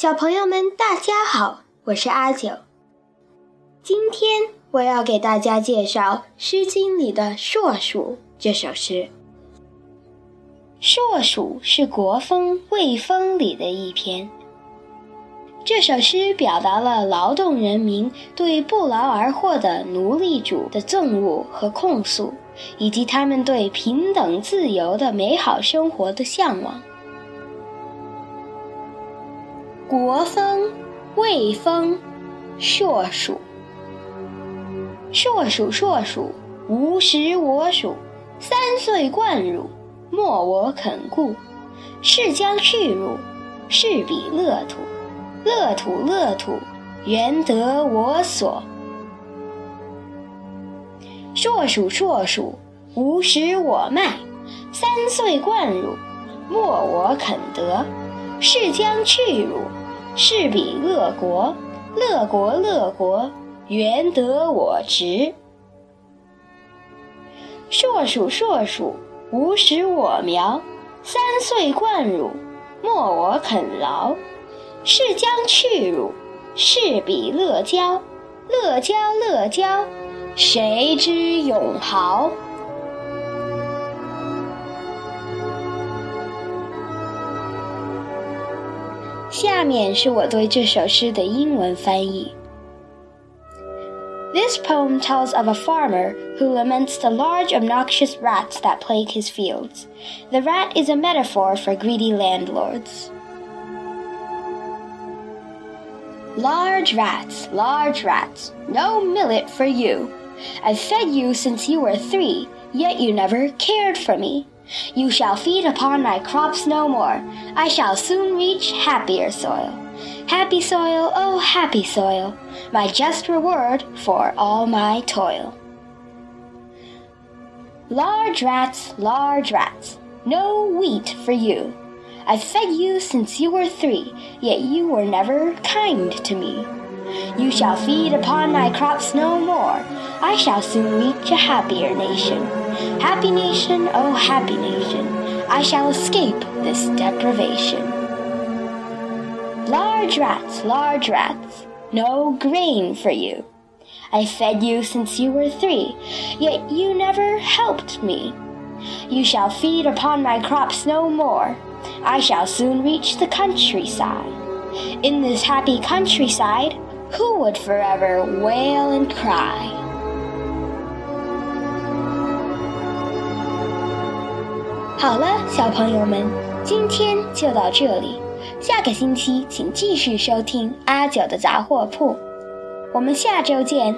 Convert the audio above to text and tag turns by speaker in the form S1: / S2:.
S1: 小朋友们，大家好，我是阿九。今天我要给大家介绍《诗经》里的《硕鼠》这首诗。《硕鼠》是国风《卫风》里的一篇。这首诗表达了劳动人民对不劳而获的奴隶主的憎恶和控诉，以及他们对平等自由的美好生活的向往。国风，魏风，硕鼠。硕鼠，硕鼠，无食我黍。三岁贯汝，莫我肯顾。是将去汝，是彼乐土。乐土，乐土，原得我所。硕鼠，硕鼠，无食我麦。三岁贯汝，莫我肯得。是将去汝。是彼乐国，乐国乐国，原得我直。硕鼠硕鼠，无食我苗。三岁贯汝，莫我肯劳。是将去汝，是彼乐郊，乐郊乐郊，谁知永豪？下面是我对这首诗的英文翻译。This poem tells of a farmer who laments the large obnoxious rats that plague his fields. The rat is a metaphor for greedy landlords. Large rats, large rats, no millet for you. I've fed you since you were three, yet you never cared for me. You shall feed upon my crops no more. I shall soon reach happier soil. Happy soil, oh happy soil, my just reward for all my toil. Large rats, large rats, no wheat for you. I've fed you since you were three, yet you were never kind to me. You shall feed upon my crops no more. I shall soon reach a happier nation. Happy nation, oh happy nation, I shall escape this deprivation. Large rats, large rats, no grain for you. I fed you since you were three, yet you never helped me. You shall feed upon my crops no more. I shall soon reach the countryside. In this happy countryside, who would forever wail and cry? 好了，小朋友们，今天就到这里。下个星期请继续收听阿九的杂货铺，我们下周见。